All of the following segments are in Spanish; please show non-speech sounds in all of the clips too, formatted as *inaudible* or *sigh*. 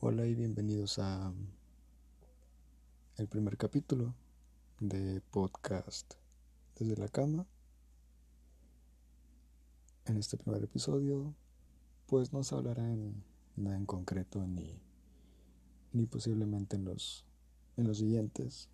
Hola y bienvenidos a el primer capítulo de podcast desde la cama. En este primer episodio, pues no se hablará en nada en concreto ni, ni posiblemente en los en los siguientes,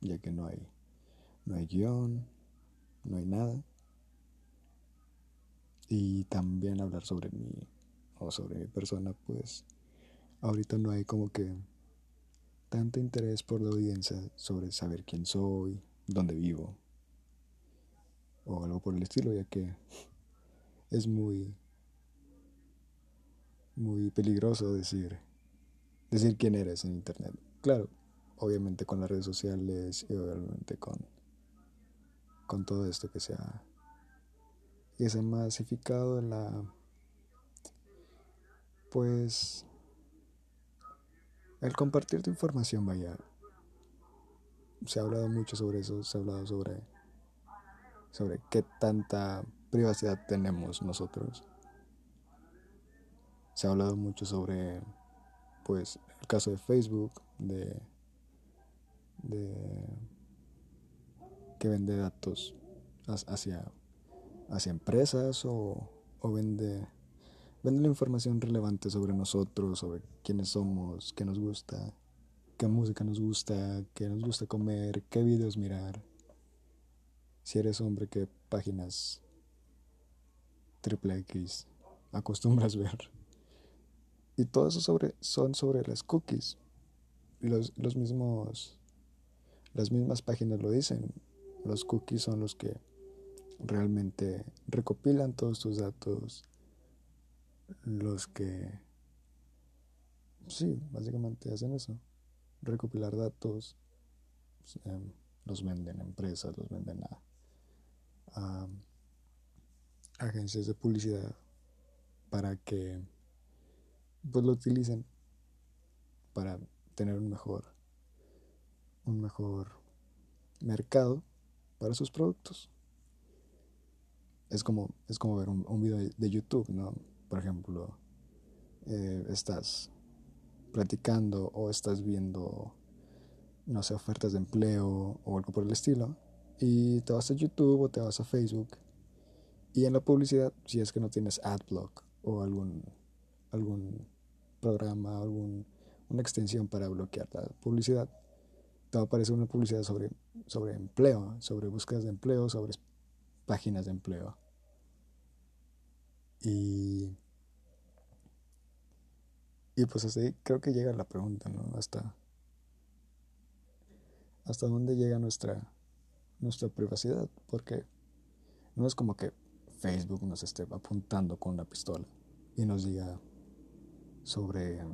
ya que no hay no hay guion, no hay nada. Y también hablar sobre mí o sobre mi persona, pues ahorita no hay como que tanto interés por la audiencia sobre saber quién soy, dónde vivo o algo por el estilo, ya que es muy muy peligroso decir decir quién eres en internet. Claro, obviamente con las redes sociales y obviamente con con todo esto que se ha que se ha masificado en la pues el compartir tu información, vaya. Se ha hablado mucho sobre eso, se ha hablado sobre, sobre qué tanta privacidad tenemos nosotros. Se ha hablado mucho sobre, pues, el caso de Facebook, de, de que vende datos hacia, hacia empresas o, o vende Vende la información relevante sobre nosotros, sobre quiénes somos, qué nos gusta, qué música nos gusta, qué nos gusta comer, qué videos mirar. Si eres hombre, qué páginas triple X acostumbras ver. Y todo eso sobre, son sobre las cookies. Los, los mismos, las mismas páginas lo dicen. Los cookies son los que realmente recopilan todos tus datos los que, sí, básicamente hacen eso, recopilar datos, em, los venden a empresas, los venden a, agencias de publicidad para que pues lo utilicen para tener un mejor un mejor mercado para sus productos. Es como es como ver un, un video de YouTube no por ejemplo, eh, estás platicando o estás viendo, no sé, ofertas de empleo o algo por el estilo, y te vas a YouTube o te vas a Facebook, y en la publicidad, si es que no tienes AdBlock o algún, algún programa, algún, una extensión para bloquear la publicidad, te va a aparecer una publicidad sobre, sobre empleo, sobre búsquedas de empleo, sobre páginas de empleo. Y y pues así creo que llega la pregunta, ¿no? Hasta, hasta dónde llega nuestra, nuestra privacidad, porque no es como que Facebook nos esté apuntando con una pistola y nos diga sobre,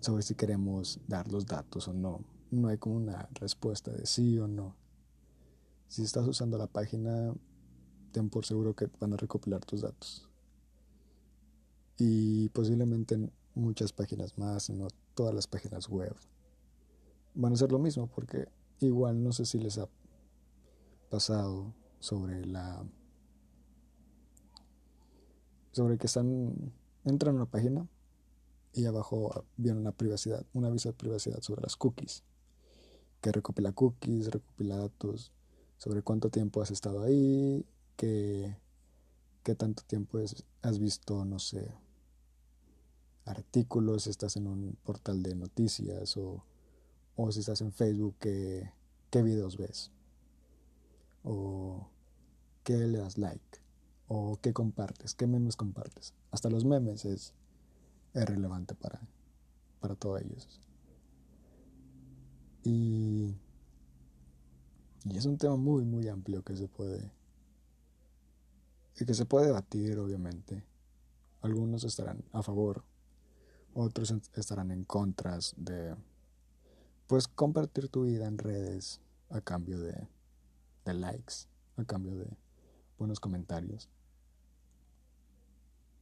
sobre si queremos dar los datos o no. No hay como una respuesta de sí o no. Si estás usando la página, ten por seguro que van a recopilar tus datos y posiblemente muchas páginas más, no todas las páginas web. Van a ser lo mismo porque igual no sé si les ha pasado sobre la sobre que están entran a una página y abajo viene una privacidad, un aviso de privacidad sobre las cookies. Que recopila cookies, recopila datos sobre cuánto tiempo has estado ahí, que qué tanto tiempo has visto, no sé, artículos, si estás en un portal de noticias o, o si estás en Facebook, ¿qué, qué videos ves? O qué le das like, o qué compartes, qué memes compartes. Hasta los memes es, es relevante para, para todos ellos. Y, y es un tema muy, muy amplio que se puede, que se puede debatir, obviamente. Algunos estarán a favor, otros estarán en contra de pues compartir tu vida en redes a cambio de, de likes, a cambio de buenos comentarios.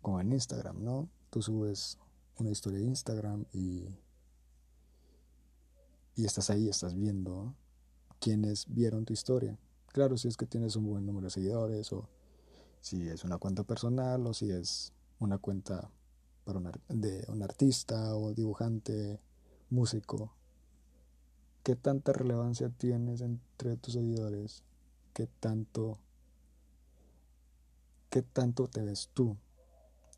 Como en Instagram, ¿no? Tú subes una historia de Instagram y, y estás ahí, estás viendo quienes vieron tu historia. Claro, si es que tienes un buen número de seguidores o si es una cuenta personal o si es una cuenta para de un artista o dibujante, músico. ¿Qué tanta relevancia tienes entre tus seguidores? ¿Qué tanto, qué tanto te ves tú?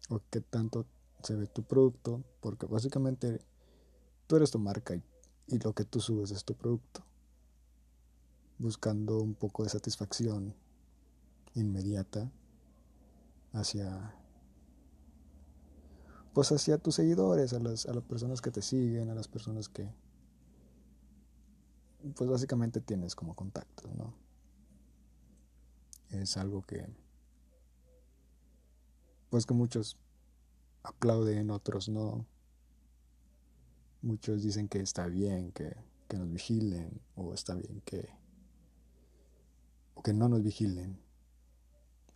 ¿O qué tanto se ve tu producto? Porque básicamente tú eres tu marca y, y lo que tú subes es tu producto. Buscando un poco de satisfacción inmediata hacia pues hacia tus seguidores, a las, a las personas que te siguen, a las personas que pues básicamente tienes como contactos, ¿no? Es algo que pues que muchos aplauden, otros no. Muchos dicen que está bien que, que nos vigilen o está bien que o que no nos vigilen.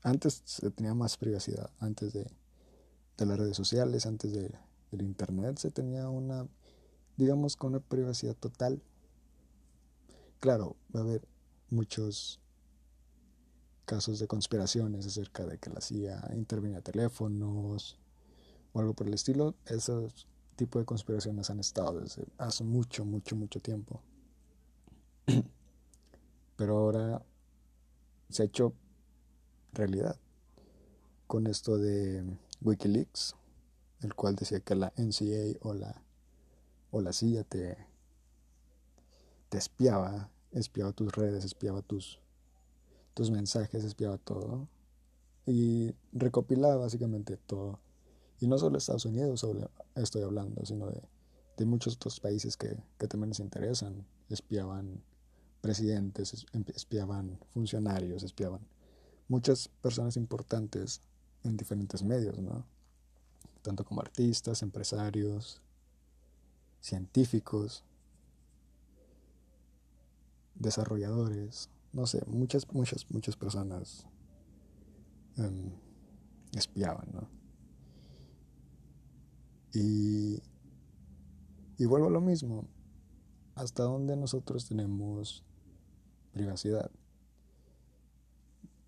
Antes se tenía más privacidad, antes de, las redes sociales, antes de, del internet se tenía una, digamos, con una privacidad total. Claro, va a haber muchos casos de conspiraciones acerca de que la CIA intervenía teléfonos o algo por el estilo. Esos tipos de conspiraciones han estado desde hace mucho, mucho, mucho tiempo. *clears throat* Pero ahora se ha hecho realidad con esto de Wikileaks, el cual decía que la NCA o la, o la CIA te, espiaba, espiaba tus redes, espiaba tus, tus mensajes, espiaba todo y recopilaba básicamente todo. Y no solo Estados Unidos estoy hablando, sino de, de muchos otros países que, que también les interesan. Espiaban presidentes, espiaban funcionarios, espiaban muchas personas importantes en diferentes medios, ¿no? Tanto como artistas, empresarios, científicos, desarrolladores, no sé, muchas, muchas, muchas personas em, espiaban, ¿no? Y, y vuelvo a lo mismo, hasta dónde nosotros tenemos privacidad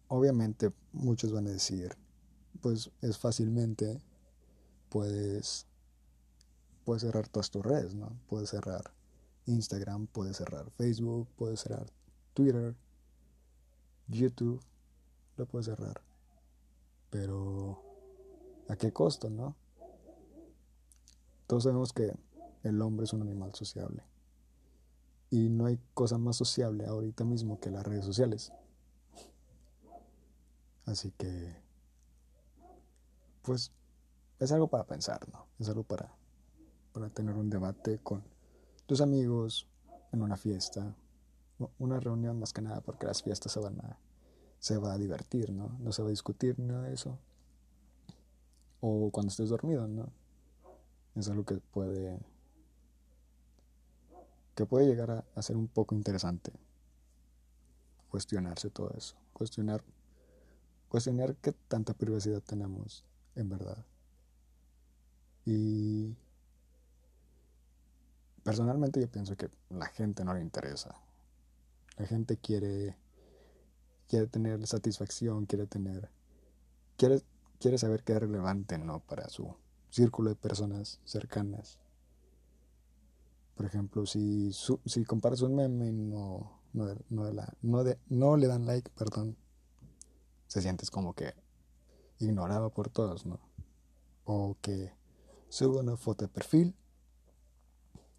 obviamente muchos van a decir, pues es fácilmente, puedes, puedes cerrar todas tus redes, ¿no? Puedes cerrar Instagram, puedes cerrar Facebook, puedes cerrar Twitter, YouTube, lo puedes cerrar. Pero, ¿a qué costo, no? Todos sabemos que el hombre es un animal sociable. Y no hay cosa más sociable ahorita mismo que las redes sociales. Así que, pues, es algo para pensar, ¿no? Es algo para, para tener un debate con tus amigos en una fiesta, una reunión más que nada, porque las fiestas se van a, se va a divertir, ¿no? No se va a discutir nada de eso. O cuando estés dormido, ¿no? Es algo que puede, que puede llegar a, a ser un poco interesante. Cuestionarse todo eso. Cuestionar cuestionar qué tanta privacidad tenemos en verdad. Y personalmente yo pienso que la gente no le interesa. La gente quiere quiere tener satisfacción, quiere tener quiere quiere saber qué es relevante, ¿no? para su círculo de personas cercanas. Por ejemplo, si si comparas un meme y no no, no, no, de, no le dan like, perdón, se sientes como que ignorado por todos, ¿no? O que sube una foto de perfil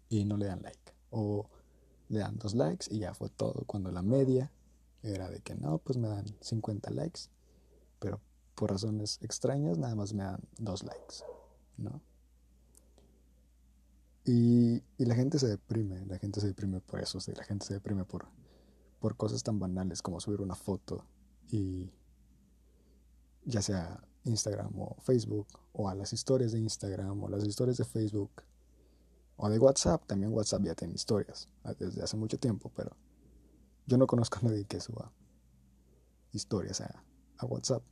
y no le dan like. O le dan dos likes y ya fue todo. Cuando la media era de que no, pues me dan 50 likes. Pero por razones extrañas nada más me dan dos likes, ¿no? Y, y la gente se deprime, la gente se deprime por eso, la gente se deprime por, por cosas tan banales como subir una foto y ya sea Instagram o Facebook, o a las historias de Instagram o las historias de Facebook, o de WhatsApp, también WhatsApp ya tiene historias ah, desde hace mucho tiempo, pero yo no conozco a nadie que suba historias a, WhatsApp.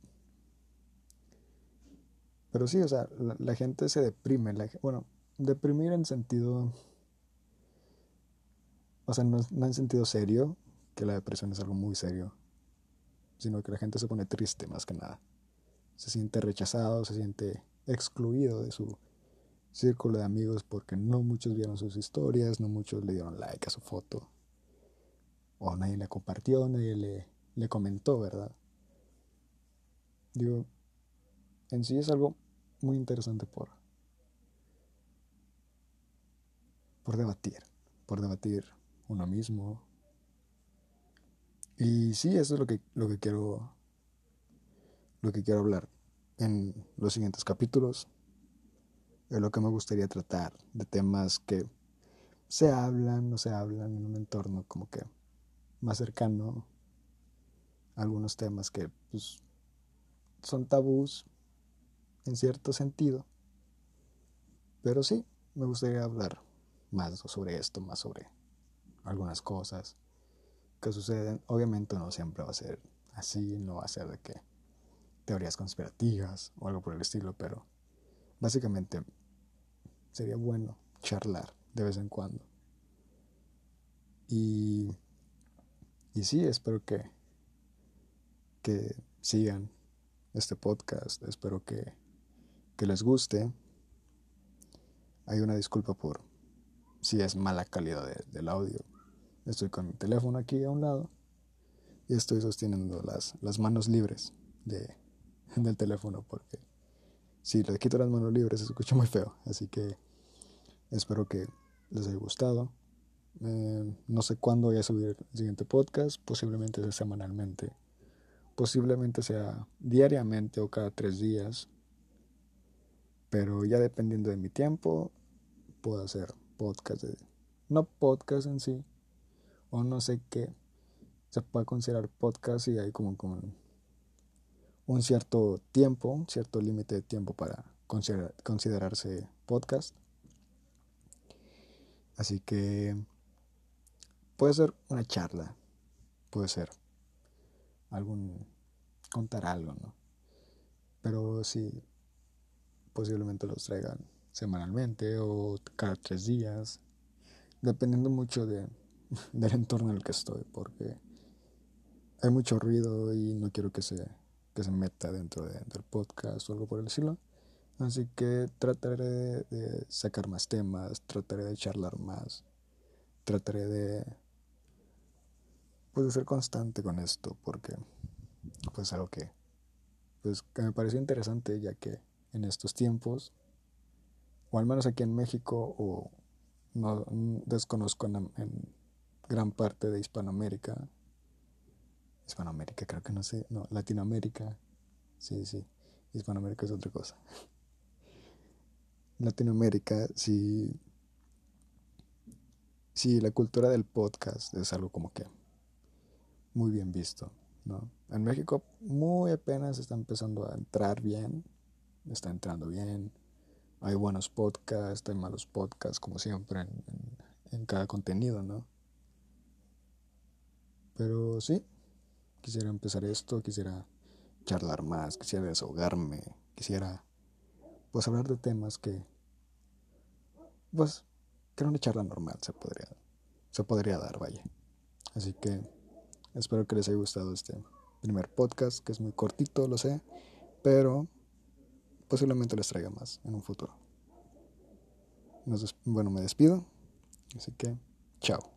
Pero sí, o sea, la, gente se deprime, bueno, deprimir en sentido, o sea, no en sentido serio, que la depresión es algo muy serio, sino que la gente se pone triste más que nada se siente rechazado, se siente excluido de su círculo de amigos porque no muchos vieron sus historias, no muchos le dieron like a su foto. O nadie le compartió, nadie le, le comentó, ¿verdad? Digo, en sí es algo muy interesante por, por debatir, por debatir uno mismo. Y sí, eso es lo que, lo que quiero lo que quiero hablar en los siguientes capítulos es lo que me gustaría tratar, de temas que se hablan, no se hablan en un entorno como que más cercano, algunos temas que pues, son tabús en cierto sentido, pero sí, me gustaría hablar más sobre esto, más sobre algunas cosas que suceden. Obviamente no siempre va a ser así, no va a ser de que teorías conspirativas o algo por el estilo, pero básicamente sería bueno charlar de vez en cuando. Y, y sí, espero que, que sigan este podcast, espero que, que les guste. Hay una disculpa por si es mala calidad del audio. Estoy con mi teléfono aquí a un lado y estoy sosteniendo las, las manos libres de, del teléfono porque si le quito las manos libres se escucha muy feo. Así que Espero que les haya gustado. Eh, no sé cuándo voy a subir el siguiente podcast, posiblemente sea semanalmente, posiblemente sea diariamente o cada tres días, pero ya dependiendo de mi tiempo, puedo hacer podcast, de, no podcast en sí, o no sé qué se puede considerar podcast y hay como, como un cierto tiempo, un cierto límite de tiempo para considerarse podcast. Así que puede ser una charla, puede ser algún contar algo, ¿no? Pero sí, posiblemente los traigan semanalmente o cada tres días, dependiendo mucho de, *laughs* del entorno en el que estoy, porque hay mucho ruido y no quiero que se, que se meta dentro del podcast o algo por el estilo. Así que trataré de sacar más temas, trataré de charlar más, trataré de pues ser constante con esto porque pues algo que pues que me pareció interesante ya que en estos tiempos o al menos aquí en México o no desconozco en gran parte de Hispanoamérica Hispanoamérica creo que no sé. No Latinoamérica. Sí sí. Hispanoamérica es otra cosa. Latinoamérica, si, si la cultura del podcast es algo como que muy bien visto, ¿no? En México muy apenas está empezando a entrar bien, está entrando bien, hay buenos podcasts, hay malos podcasts, como siempre, en, en cada contenido, ¿no? Pero sí, quisiera empezar esto, quisiera charlar más, quisiera desahogarme, quisiera pues hablar de temas que, pues, que era una charla normal, se podría, se podría dar, vaya. Así que espero que les haya gustado este primer podcast, que es muy cortito, lo sé, pero posiblemente les traiga más en un futuro. bueno, me despido, así que chao.